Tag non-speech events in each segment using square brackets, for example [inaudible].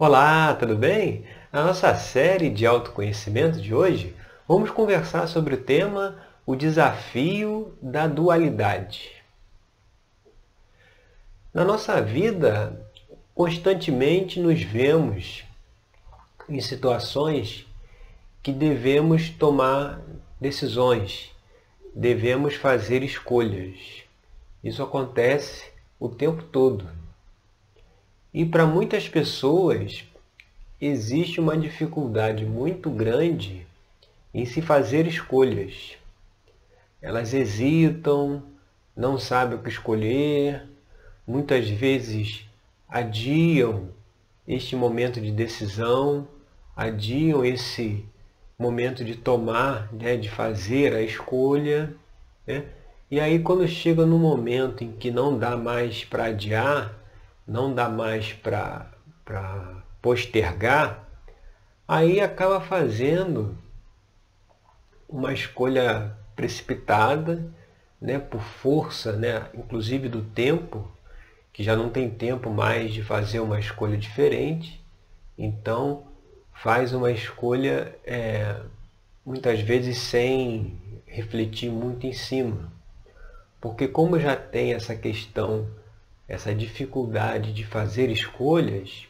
Olá, tudo bem? Na nossa série de autoconhecimento de hoje, vamos conversar sobre o tema o desafio da dualidade. Na nossa vida, constantemente nos vemos em situações que devemos tomar decisões, devemos fazer escolhas. Isso acontece o tempo todo. E para muitas pessoas existe uma dificuldade muito grande em se fazer escolhas. Elas hesitam, não sabem o que escolher, muitas vezes adiam este momento de decisão, adiam esse momento de tomar, né, de fazer a escolha. Né? E aí quando chega no momento em que não dá mais para adiar, não dá mais para postergar, aí acaba fazendo uma escolha precipitada, né, por força, né, inclusive do tempo, que já não tem tempo mais de fazer uma escolha diferente, então faz uma escolha é, muitas vezes sem refletir muito em cima. Porque como já tem essa questão essa dificuldade de fazer escolhas,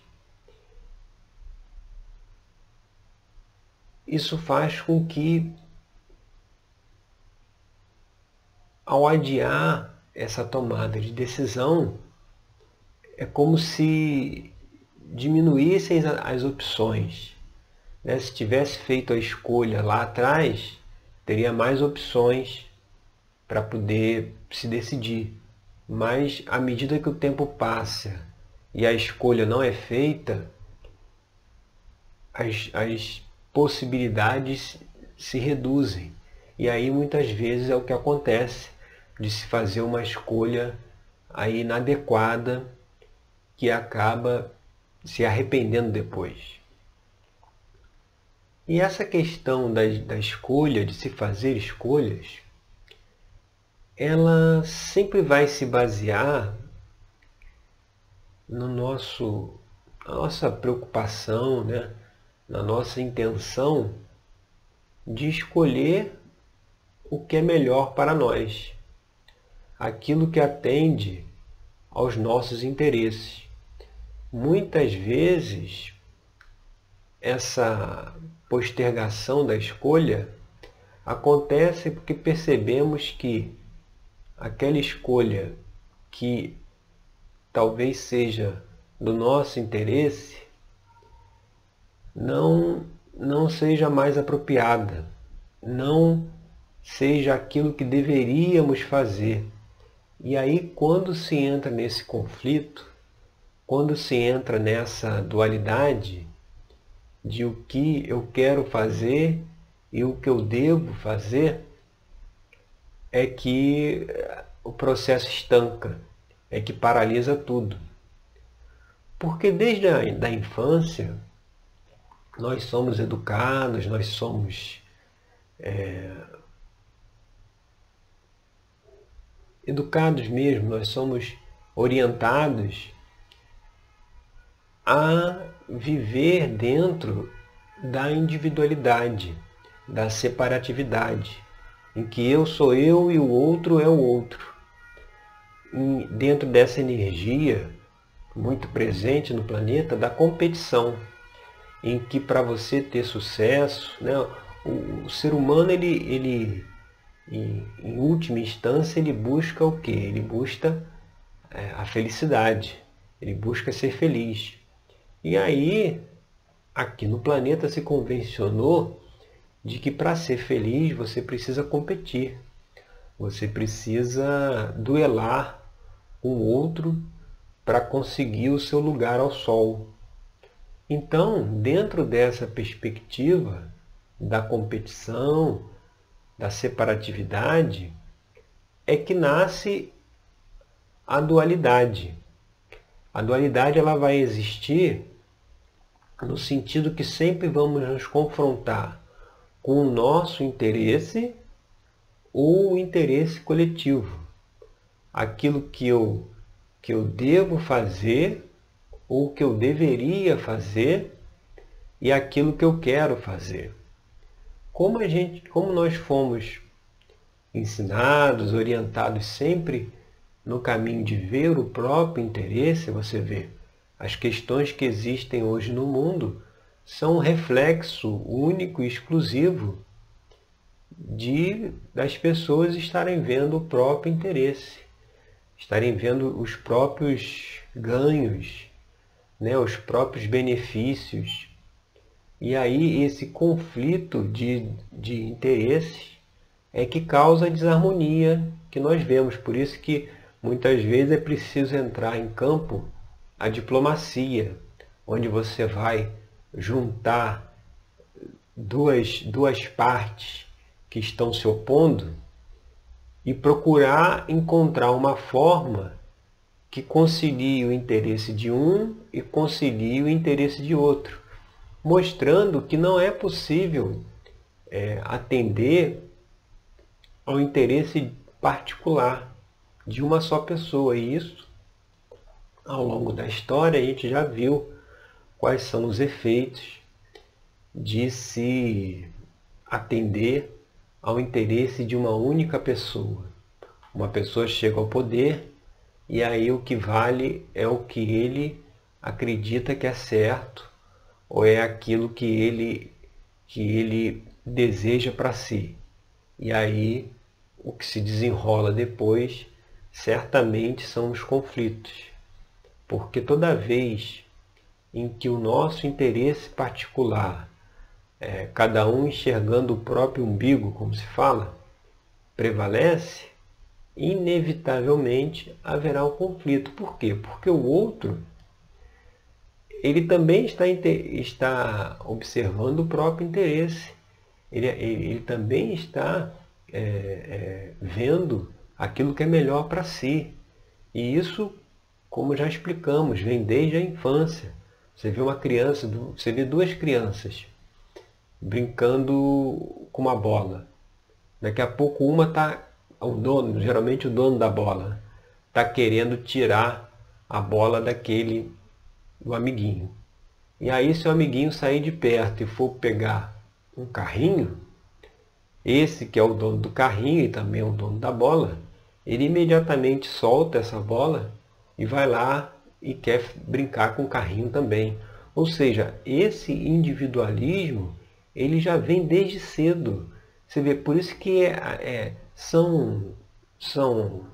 isso faz com que, ao adiar essa tomada de decisão, é como se diminuíssem as opções. Né? Se tivesse feito a escolha lá atrás, teria mais opções para poder se decidir. Mas à medida que o tempo passa e a escolha não é feita, as, as possibilidades se reduzem. E aí muitas vezes é o que acontece de se fazer uma escolha aí inadequada que acaba se arrependendo depois. E essa questão da, da escolha, de se fazer escolhas, ela sempre vai se basear no nosso, na nossa preocupação, né? na nossa intenção de escolher o que é melhor para nós, aquilo que atende aos nossos interesses. Muitas vezes, essa postergação da escolha acontece porque percebemos que aquela escolha que talvez seja do nosso interesse não não seja mais apropriada, não seja aquilo que deveríamos fazer. E aí quando se entra nesse conflito, quando se entra nessa dualidade de o que eu quero fazer e o que eu devo fazer, é que o processo estanca, é que paralisa tudo. Porque desde a da infância nós somos educados, nós somos é, educados mesmo, nós somos orientados a viver dentro da individualidade, da separatividade em que eu sou eu e o outro é o outro. E dentro dessa energia muito presente no planeta da competição, em que para você ter sucesso, né, o, o, ser humano ele, ele em, em, última instância ele busca o que? Ele busca é, a felicidade, ele busca ser feliz. E aí, aqui no planeta se convencionou de que para ser feliz você precisa competir, você precisa duelar o outro para conseguir o seu lugar ao sol. Então, dentro dessa perspectiva da competição, da separatividade, é que nasce a dualidade. A dualidade ela vai existir no sentido que sempre vamos nos confrontar com o nosso interesse ou o interesse coletivo. Aquilo que eu, que eu devo fazer ou que eu deveria fazer e aquilo que eu quero fazer. Como a gente, como nós fomos ensinados, orientados sempre no caminho de ver o próprio interesse, você vê, as questões que existem hoje no mundo são um reflexo único e exclusivo de das pessoas estarem vendo o próprio interesse, estarem vendo os próprios ganhos, né, os próprios benefícios. E aí esse conflito de, de interesses é que causa a desarmonia que nós vemos. Por isso que muitas vezes é preciso entrar em campo a diplomacia, onde você vai juntar duas, duas partes que estão se opondo e procurar encontrar uma forma que concilie o interesse de um e concilie o interesse de outro, mostrando que não é possível é, atender ao interesse particular de uma só pessoa. E isso, ao longo da história, a gente já viu quais são os efeitos de se atender ao interesse de uma única pessoa. Uma pessoa chega ao poder e aí o que vale é o que ele acredita que é certo ou é aquilo que ele que ele deseja para si. E aí o que se desenrola depois certamente são os conflitos. Porque toda vez em que o nosso interesse particular, é, cada um enxergando o próprio umbigo, como se fala, prevalece, inevitavelmente haverá um conflito. Por quê? Porque o outro ele também está, está observando o próprio interesse. Ele, ele, ele também está é, é, vendo aquilo que é melhor para si. E isso, como já explicamos, vem desde a infância. Você vê uma criança, você vê duas crianças brincando com uma bola. Daqui a pouco uma está, o dono, geralmente o dono da bola, está querendo tirar a bola daquele do amiguinho. E aí se o amiguinho sair de perto e for pegar um carrinho, esse que é o dono do carrinho e também é o dono da bola, ele imediatamente solta essa bola e vai lá e quer brincar com o carrinho também. Ou seja, esse individualismo ele já vem desde cedo. Você vê, por isso que é, é, são, são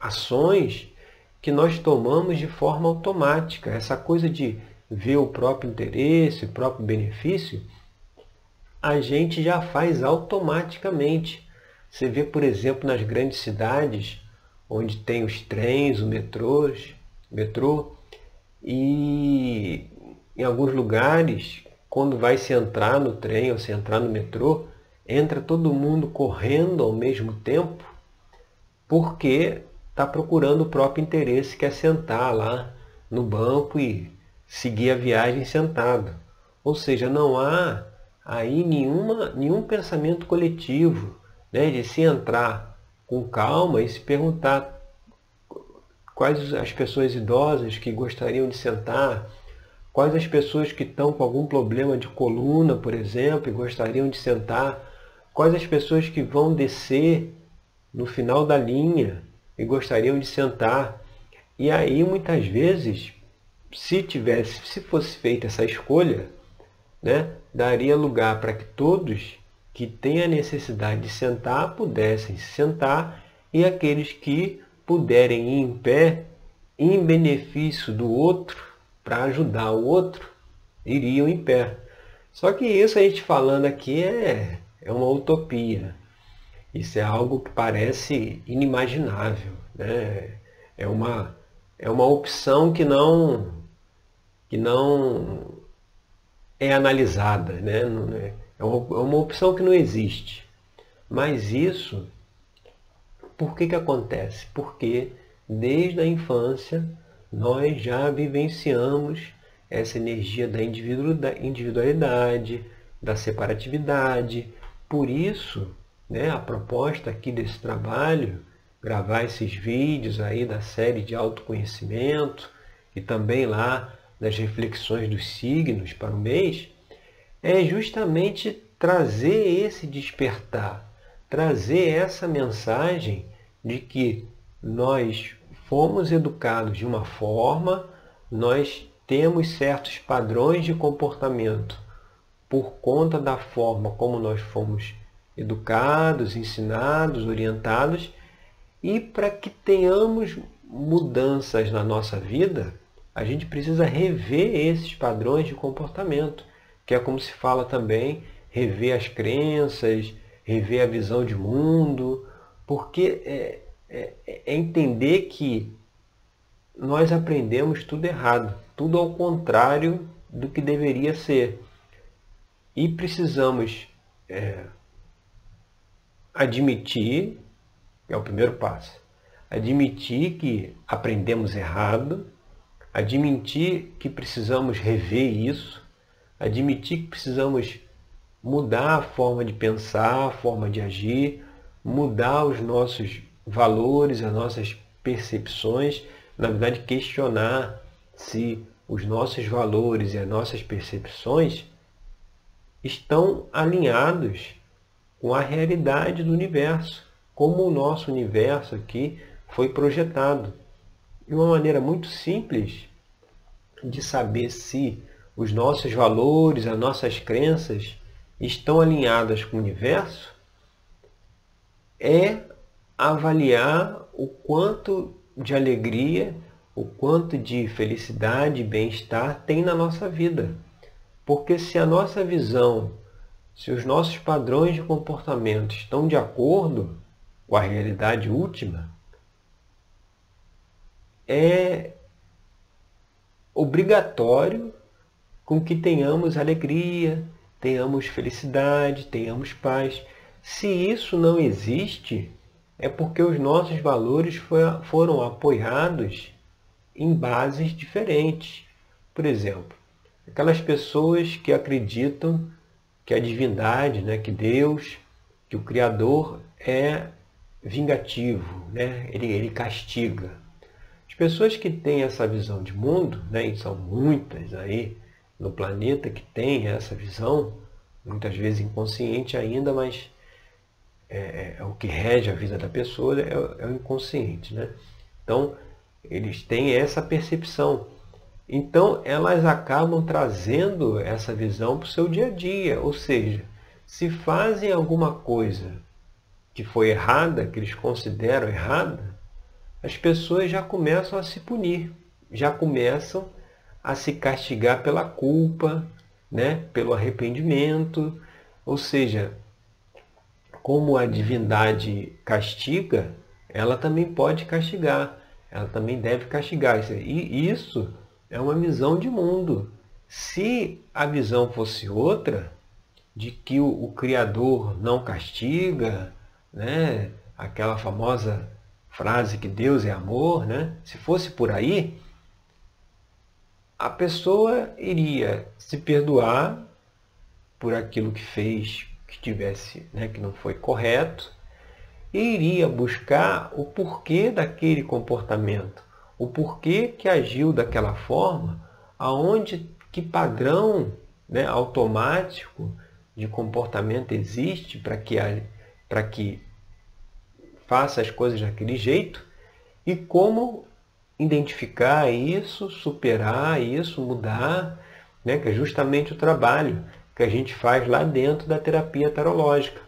ações que nós tomamos de forma automática. Essa coisa de ver o próprio interesse, o próprio benefício, a gente já faz automaticamente. Você vê, por exemplo, nas grandes cidades, onde tem os trens, o metrô, metrô e em alguns lugares, quando vai se entrar no trem ou se entrar no metrô, entra todo mundo correndo ao mesmo tempo, porque está procurando o próprio interesse, que é sentar lá no banco e seguir a viagem sentado. Ou seja, não há aí nenhuma, nenhum pensamento coletivo, né, de se entrar com calma e se perguntar quais as pessoas idosas que gostariam de sentar, quais as pessoas que estão com algum problema de coluna, por exemplo, e gostariam de sentar, quais as pessoas que vão descer no final da linha e gostariam de sentar. E aí muitas vezes, se tivesse, se fosse feita essa escolha, né, daria lugar para que todos que têm a necessidade de sentar pudessem se sentar e aqueles que puderem ir em pé em benefício do outro, para ajudar o outro, iriam em pé. Só que isso a gente falando aqui é, é uma utopia. Isso é algo que parece inimaginável. Né? É, uma, é uma opção que não, que não é analisada, né? É, é uma, é uma opção que não existe. Mas isso, por que, que acontece? Porque desde a infância nós já vivenciamos essa energia da individualidade, da separatividade. Por isso, né, a proposta aqui desse trabalho, gravar esses vídeos aí da série de autoconhecimento e também lá das reflexões dos signos para o mês, é justamente trazer esse despertar, trazer essa mensagem de que nós fomos educados de uma forma, nós temos certos padrões de comportamento por conta da forma como nós fomos educados, ensinados, orientados, e para que tenhamos mudanças na nossa vida, a gente precisa rever esses padrões de comportamento, que é como se fala também, rever as crenças, rever a visão de mundo, porque é, é, é entender que nós aprendemos tudo errado, tudo ao contrário do que deveria ser. E precisamos é, admitir, é o primeiro passo, admitir que aprendemos errado, admitir que precisamos rever isso, admitir que precisamos mudar a forma de pensar, a forma de agir, mudar os nossos valores, as nossas percepções, na verdade questionar se os nossos valores e as nossas percepções estão alinhados com a realidade do universo, como o nosso universo aqui foi projetado. E uma maneira muito simples de saber se os nossos valores, as nossas crenças estão alinhadas com o universo é avaliar o quanto de alegria, o quanto de felicidade bem-estar tem na nossa vida. Porque se a nossa visão, se os nossos padrões de comportamento estão de acordo com a realidade última, é obrigatório com que tenhamos alegria, tenhamos felicidade, tenhamos paz. Se isso não existe, é porque os nossos valores foram apoiados em bases diferentes. Por exemplo, aquelas pessoas que acreditam que a divindade, né, que Deus, que o Criador é vingativo, né? ele, ele castiga. As pessoas que têm essa visão de mundo, né, e são muitas aí no planeta que têm essa visão, muitas vezes inconsciente ainda, mas é, é, é o que rege a vida da pessoa é, é o inconsciente. Né? Então, eles têm essa percepção então, elas acabam trazendo essa visão para o seu dia a dia. Ou seja, se fazem alguma coisa que foi errada, que eles consideram errada, as pessoas já começam a se punir, já começam a se castigar pela culpa, né? pelo arrependimento. Ou seja, como a divindade castiga, ela também pode castigar, ela também deve castigar. E isso é uma visão de mundo. Se a visão fosse outra, de que o, o Criador não castiga, né? aquela famosa frase que Deus é amor, né? se fosse por aí, a pessoa iria se perdoar por aquilo que fez que tivesse, né, que não foi correto, e iria buscar o porquê daquele comportamento o porquê que agiu daquela forma, aonde que padrão né, automático de comportamento existe para que, para que faça as coisas daquele jeito e como identificar isso, superar isso, mudar, né, que é justamente o trabalho que a gente faz lá dentro da terapia tarológica.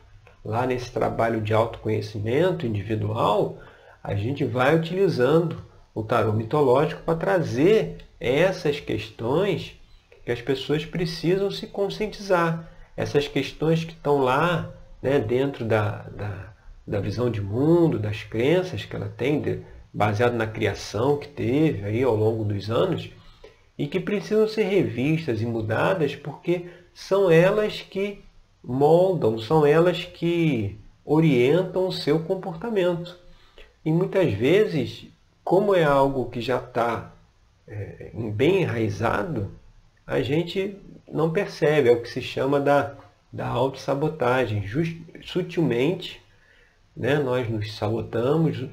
Lá nesse trabalho de autoconhecimento individual, a gente vai utilizando o tarô mitológico para trazer essas questões que as pessoas precisam se conscientizar. Essas questões que estão lá né, dentro da, da, da visão de mundo, das crenças que ela tem, de, baseado na criação que teve aí ao longo dos anos, e que precisam ser revistas e mudadas porque são elas que moldam, são elas que orientam o seu comportamento. E muitas vezes como é algo que já está é, bem enraizado, a gente não percebe, é o que se chama da, da autossabotagem. Sutilmente, né, nós nos sabotamos,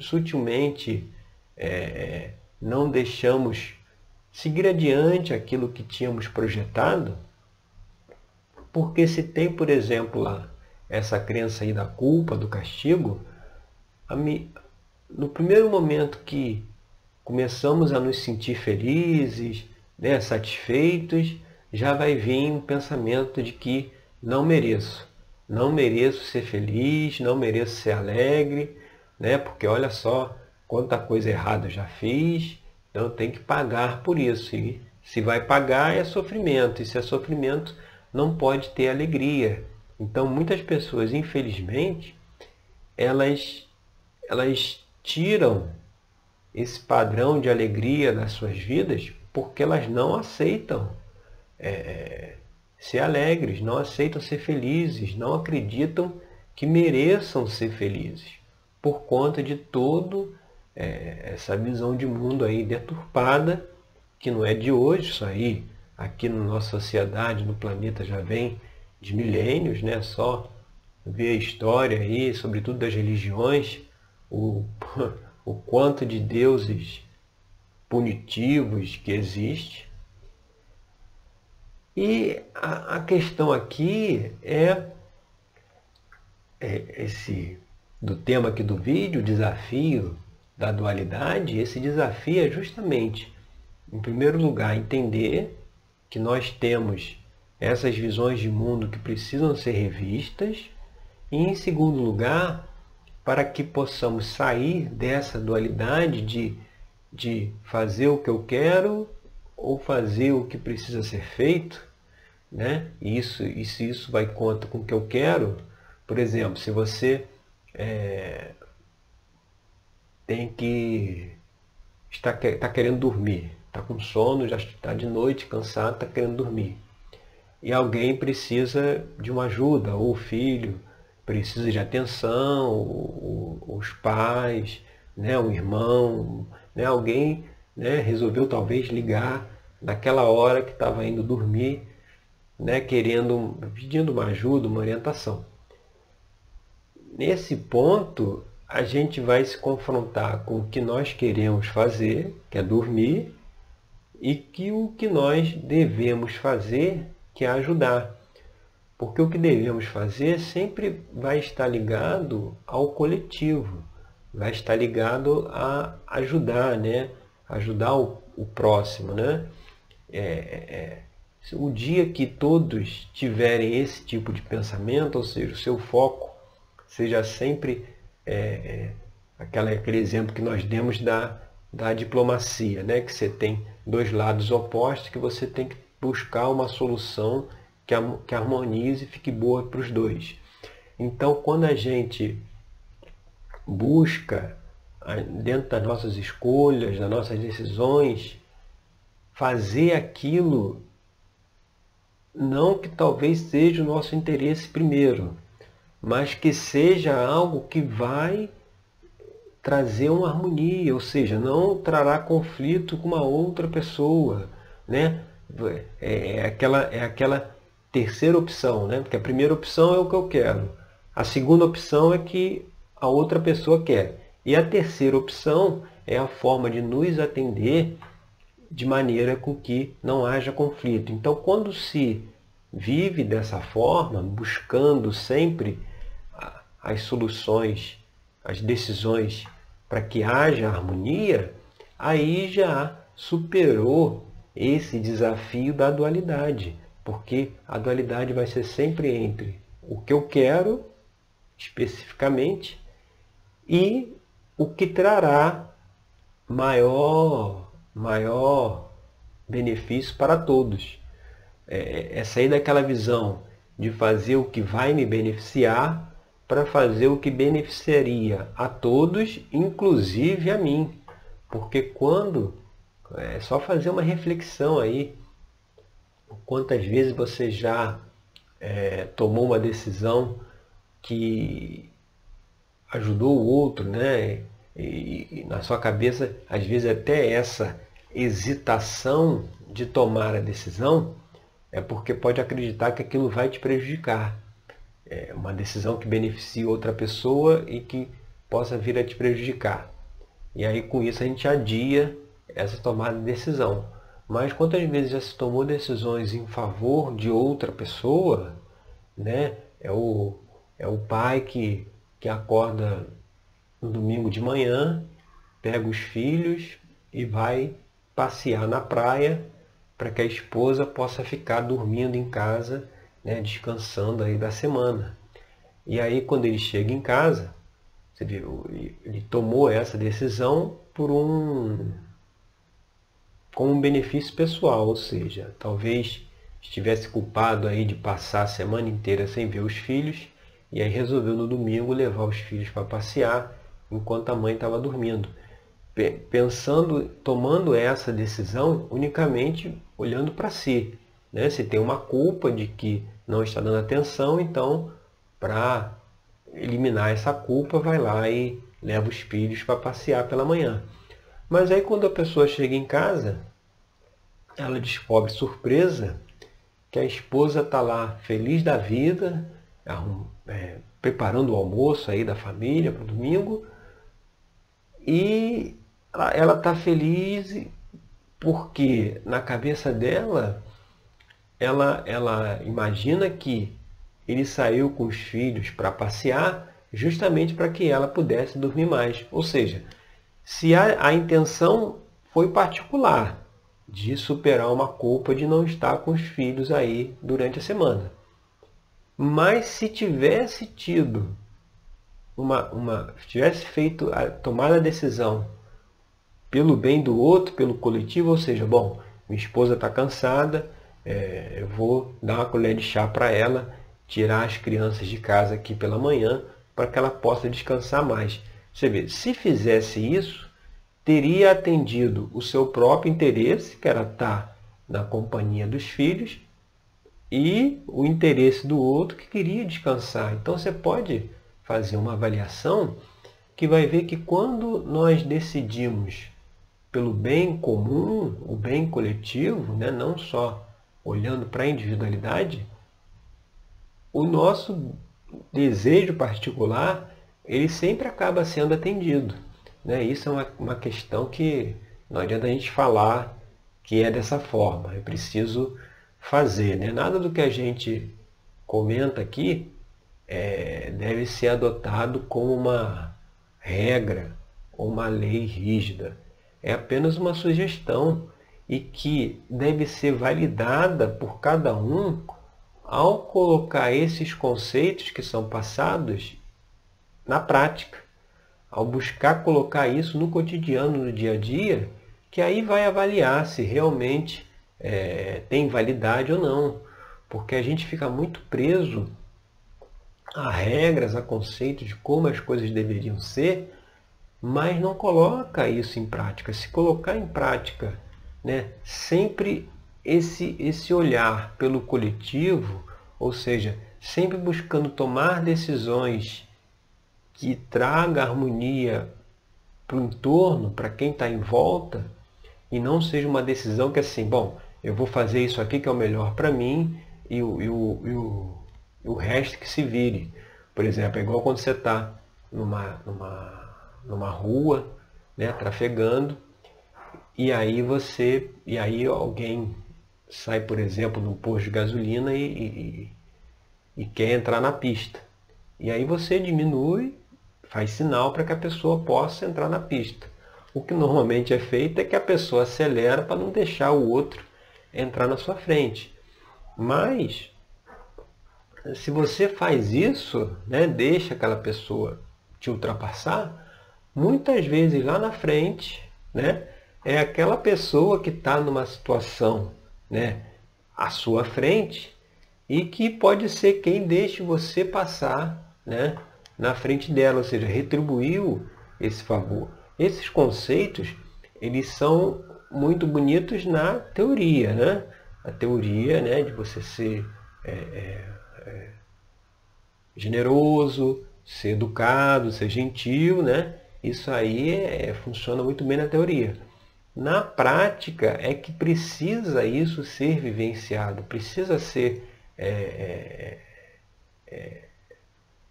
sutilmente é, não deixamos seguir adiante aquilo que tínhamos projetado, porque se tem, por exemplo, essa crença aí da culpa, do castigo, no primeiro momento que começamos a nos sentir felizes, né, satisfeitos, já vai vir um pensamento de que não mereço. Não mereço ser feliz, não mereço ser alegre, né? porque olha só quanta coisa errada eu já fiz, então tem que pagar por isso. E se vai pagar é sofrimento, e se é sofrimento não pode ter alegria. Então muitas pessoas, infelizmente, elas, elas tiram esse padrão de alegria das suas vidas porque elas não aceitam é, ser alegres, não aceitam ser felizes, não acreditam que mereçam ser felizes, por conta de todo é, essa visão de mundo aí deturpada, que não é de hoje, isso aí aqui na nossa sociedade, no planeta já vem de milênios, né? Só ver a história aí, sobretudo das religiões, o, [laughs] o quanto de deuses punitivos que existe, e a, a questão aqui é, é esse do tema aqui do vídeo, o desafio da dualidade, esse desafio é justamente, em primeiro lugar, entender que nós temos essas visões de mundo que precisam ser revistas, e em segundo lugar, para que possamos sair dessa dualidade de, de fazer o que eu quero ou fazer o que precisa ser feito, né? Isso, e se isso vai contra com o que eu quero, por exemplo, se você é, tem que está, está querendo dormir, está com sono, já está de noite, cansado, está querendo dormir. E alguém precisa de uma ajuda, ou o filho precisa de atenção, ou, ou, os pais, né, um irmão, né, alguém né, resolveu talvez ligar naquela hora que estava indo dormir né, querendo, pedindo uma ajuda, uma orientação. Nesse ponto, a gente vai se confrontar com o que nós queremos fazer, que é dormir, e que o que nós devemos fazer, que é ajudar. Porque o que devemos fazer sempre vai estar ligado ao coletivo, vai estar ligado a ajudar, né? Ajudar o, o próximo, né? É, é, o dia que todos tiverem esse tipo de pensamento, ou seja, o seu foco seja sempre é, é, aquela, aquele exemplo que nós demos da, da diplomacia, né? que você tem dois lados opostos, que você tem que buscar uma solução que, que harmonize e fique boa para os dois. Então, quando a gente busca, dentro das nossas escolhas, das nossas decisões, fazer aquilo não que talvez seja o nosso interesse primeiro, mas que seja algo que vai trazer uma harmonia, ou seja, não trará conflito com uma outra pessoa, né? É, é aquela, é aquela terceira opção, né? Porque a primeira opção é o que eu quero, a segunda opção é que a outra pessoa quer, e a terceira opção é a forma de nos atender de maneira com que não haja conflito. Então, quando se vive dessa forma, buscando sempre as soluções, as decisões para que haja harmonia, aí já superou esse desafio da dualidade, porque a dualidade vai ser sempre entre o que eu quero, especificamente, e o que trará maior maior benefício para todos. É, é sair daquela visão de fazer o que vai me beneficiar para fazer o que beneficiaria a todos, inclusive a mim. Porque quando é só fazer uma reflexão aí, quantas vezes você já é, tomou uma decisão que ajudou o outro, né? E, e, na sua cabeça, às vezes até essa hesitação de tomar a decisão é porque pode acreditar que aquilo vai te prejudicar. É uma decisão que beneficie outra pessoa e que possa vir a te prejudicar. E aí com isso a gente adia essa tomada de decisão. Mas quantas vezes já se tomou decisões em favor de outra pessoa, né? É o, é o pai que, que acorda no domingo de manhã, pega os filhos e vai passear na praia para que a esposa possa ficar dormindo em casa, né, descansando aí da semana. E aí quando ele chega em casa, ele tomou essa decisão por um com um benefício pessoal, ou seja, talvez estivesse culpado aí de passar a semana inteira sem ver os filhos e aí resolveu no domingo levar os filhos para passear enquanto a mãe estava dormindo. Pensando, tomando essa decisão unicamente olhando para si. Né? Se tem uma culpa de que não está dando atenção, então para eliminar essa culpa, vai lá e leva os filhos para passear pela manhã. Mas aí quando a pessoa chega em casa, ela descobre surpresa que a esposa está lá feliz da vida, é, preparando o almoço aí da família para o domingo, e ela está feliz porque na cabeça dela ela, ela imagina que ele saiu com os filhos para passear justamente para que ela pudesse dormir mais. Ou seja, se a, a intenção foi particular de superar uma culpa de não estar com os filhos aí durante a semana. Mas se tivesse tido uma, uma tivesse feito a tomada a decisão pelo bem do outro, pelo coletivo, ou seja, bom, minha esposa está cansada, é, eu vou dar uma colher de chá para ela, tirar as crianças de casa aqui pela manhã, para que ela possa descansar mais. Você vê, se fizesse isso, teria atendido o seu próprio interesse, que era estar na companhia dos filhos, e o interesse do outro que queria descansar. Então você pode fazer uma avaliação que vai ver que quando nós decidimos pelo bem comum, o bem coletivo, né, não só olhando para a individualidade, o nosso desejo particular ele sempre acaba sendo atendido. Né? Isso é uma, uma questão que não adianta a gente falar que é dessa forma. É preciso fazer. Né? Nada do que a gente comenta aqui é, deve ser adotado como uma regra ou uma lei rígida. É apenas uma sugestão e que deve ser validada por cada um ao colocar esses conceitos que são passados na prática, ao buscar colocar isso no cotidiano, no dia a dia, que aí vai avaliar se realmente é, tem validade ou não. Porque a gente fica muito preso a regras, a conceitos de como as coisas deveriam ser, mas não coloca isso em prática. Se colocar em prática né, sempre esse, esse olhar pelo coletivo, ou seja, sempre buscando tomar decisões que traga harmonia para o entorno, para quem está em volta, e não seja uma decisão que é assim, bom, eu vou fazer isso aqui que é o melhor para mim e o, e, o, e, o, e o resto que se vire. Por exemplo, é igual quando você está numa, numa, numa rua, né, trafegando, e aí você, e aí alguém sai, por exemplo, num posto de gasolina e, e, e quer entrar na pista. E aí você diminui, faz sinal para que a pessoa possa entrar na pista. O que normalmente é feito é que a pessoa acelera para não deixar o outro entrar na sua frente. Mas se você faz isso, né, deixa aquela pessoa te ultrapassar, muitas vezes lá na frente, né, é aquela pessoa que está numa situação né, à sua frente e que pode ser quem deixe você passar né, na frente dela, ou seja, retribuiu esse favor. Esses conceitos, eles são muito bonitos na teoria, né? A teoria né, de você ser é, é, é, generoso, ser educado, ser gentil, né? Isso aí é, funciona muito bem na teoria. Na prática é que precisa isso ser vivenciado, precisa ser é, é, é,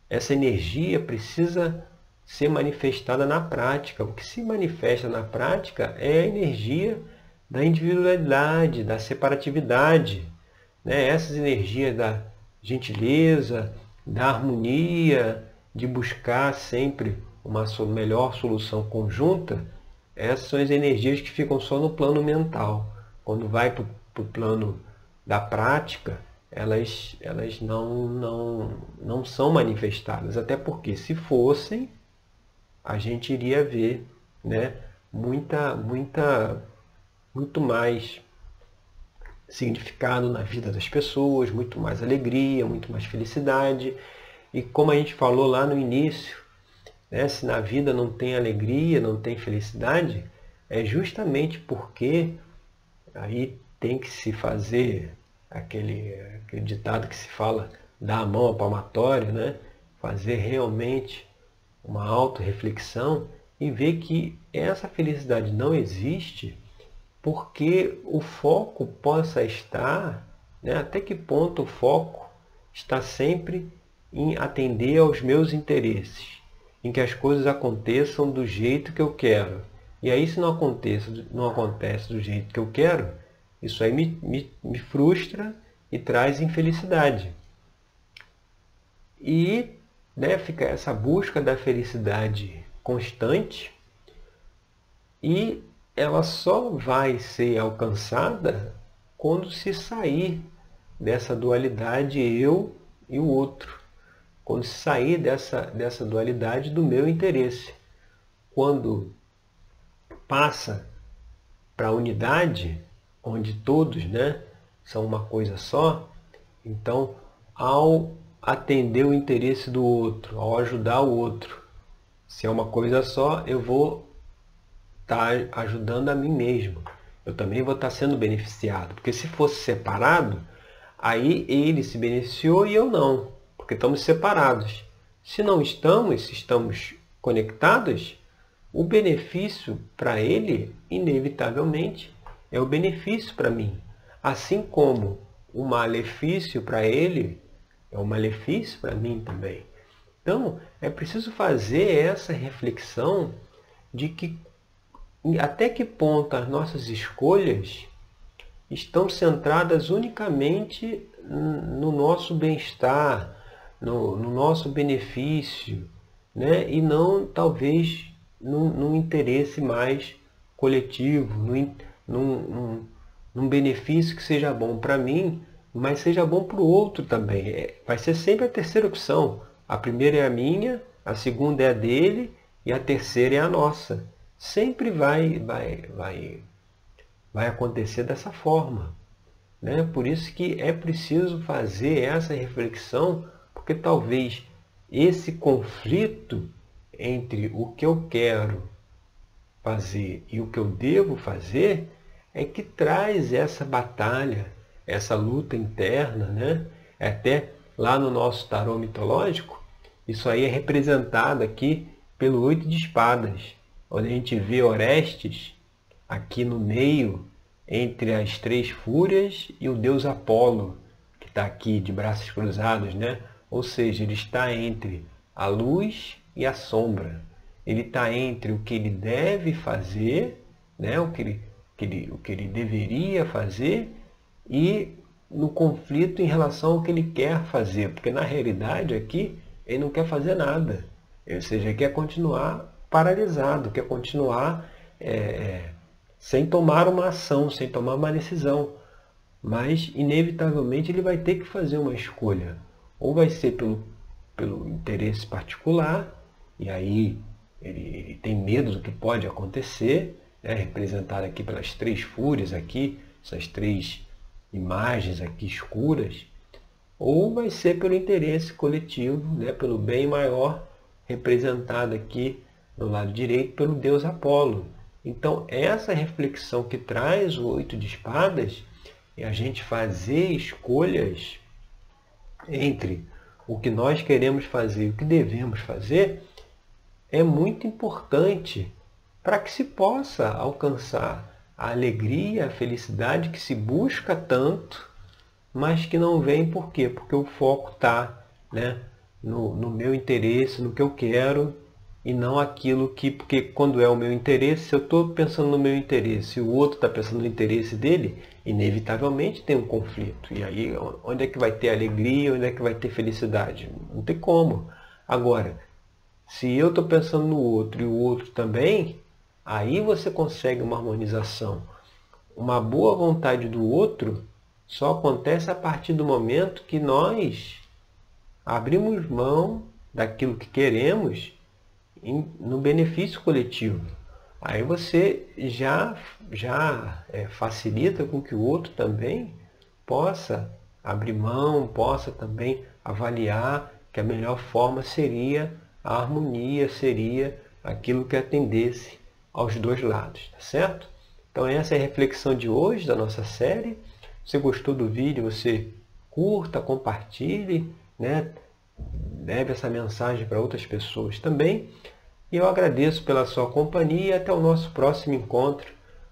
essa energia precisa ser manifestada na prática. O que se manifesta na prática é a energia da individualidade, da separatividade. Né? Essas energias da gentileza, da harmonia, de buscar sempre uma melhor solução conjunta, essas são as energias que ficam só no plano mental. Quando vai para o plano da prática, elas, elas não, não, não são manifestadas. Até porque se fossem, a gente iria ver né, muita, muita, muito mais significado na vida das pessoas, muito mais alegria, muito mais felicidade. E como a gente falou lá no início, né, se na vida não tem alegria, não tem felicidade, é justamente porque aí tem que se fazer aquele, aquele ditado que se fala, dar a mão ao palmatório, né? fazer realmente uma auto-reflexão e ver que essa felicidade não existe porque o foco possa estar, né, até que ponto o foco está sempre em atender aos meus interesses, em que as coisas aconteçam do jeito que eu quero. E aí se não acontece, não acontece do jeito que eu quero, isso aí me, me, me frustra e traz infelicidade. E né, fica essa busca da felicidade constante e ela só vai ser alcançada quando se sair dessa dualidade eu e o outro. Quando sair dessa, dessa dualidade do meu interesse. Quando passa para a unidade, onde todos né, são uma coisa só, então ao atender o interesse do outro, ao ajudar o outro, se é uma coisa só, eu vou está ajudando a mim mesmo. Eu também vou estar tá sendo beneficiado. Porque se fosse separado, aí ele se beneficiou e eu não. Porque estamos separados. Se não estamos, se estamos conectados, o benefício para ele, inevitavelmente, é o benefício para mim. Assim como o malefício para ele é um malefício para mim também. Então, é preciso fazer essa reflexão de que até que ponto as nossas escolhas estão centradas unicamente no nosso bem-estar, no, no, nosso benefício, né? e não talvez num, num interesse mais coletivo, num, num, num, benefício que seja bom para mim, mas seja bom para o outro também. É, vai ser sempre a terceira opção. A primeira é a minha, a segunda é a dele e a terceira é a nossa sempre vai, vai, vai, vai acontecer dessa forma. Né? Por isso que é preciso fazer essa reflexão, porque talvez esse conflito entre o que eu quero fazer e o que eu devo fazer é que traz essa batalha, essa luta interna, né? Até lá no nosso tarô mitológico, isso aí é representado aqui pelo oito de espadas onde a gente vê Orestes aqui no meio, entre as três fúrias e o deus Apolo, que está aqui de braços cruzados, né? Ou seja, ele está entre a luz e a sombra. Ele está entre o que ele deve fazer, né? o, que ele, que ele, o que ele deveria fazer, e no conflito em relação ao que ele quer fazer. Porque na realidade aqui ele não quer fazer nada. Ou seja, quer continuar paralisado, quer continuar é, sem tomar uma ação, sem tomar uma decisão. Mas, inevitavelmente, ele vai ter que fazer uma escolha. Ou vai ser pelo, pelo interesse particular, e aí ele, ele tem medo do que pode acontecer, né, representado aqui pelas três fúrias aqui, essas três imagens aqui escuras, ou vai ser pelo interesse coletivo, né, pelo bem maior, representado aqui do lado direito pelo deus Apolo. Então, essa reflexão que traz o oito de espadas é a gente fazer escolhas entre o que nós queremos fazer e o que devemos fazer, é muito importante para que se possa alcançar a alegria, a felicidade que se busca tanto, mas que não vem por quê? Porque o foco está né, no, no meu interesse, no que eu quero, e não aquilo que, porque quando é o meu interesse, se eu estou pensando no meu interesse e o outro está pensando no interesse dele, inevitavelmente tem um conflito. E aí, onde é que vai ter alegria, onde é que vai ter felicidade? Não tem como. Agora, se eu estou pensando no outro e o outro também, aí você consegue uma harmonização. Uma boa vontade do outro só acontece a partir do momento que nós abrimos mão daquilo que queremos no benefício coletivo. Aí você já, já é, facilita com que o outro também possa abrir mão, possa também avaliar que a melhor forma seria a harmonia, seria aquilo que atendesse aos dois lados, tá certo? Então essa é a reflexão de hoje da nossa série. Se gostou do vídeo, você curta, compartilhe, né? leve essa mensagem para outras pessoas também. E eu agradeço pela sua companhia e até o nosso próximo encontro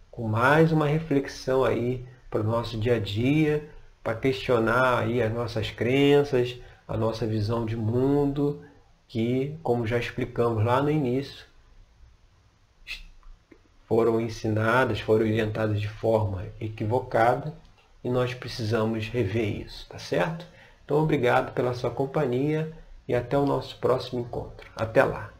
com mais uma reflexão aí para o nosso dia a dia, para questionar aí as nossas crenças, a nossa visão de mundo, que, como já explicamos lá no início, foram ensinadas, foram orientadas de forma equivocada e nós precisamos rever isso, tá certo? Então, obrigado pela sua companhia e até o nosso próximo encontro. Até lá!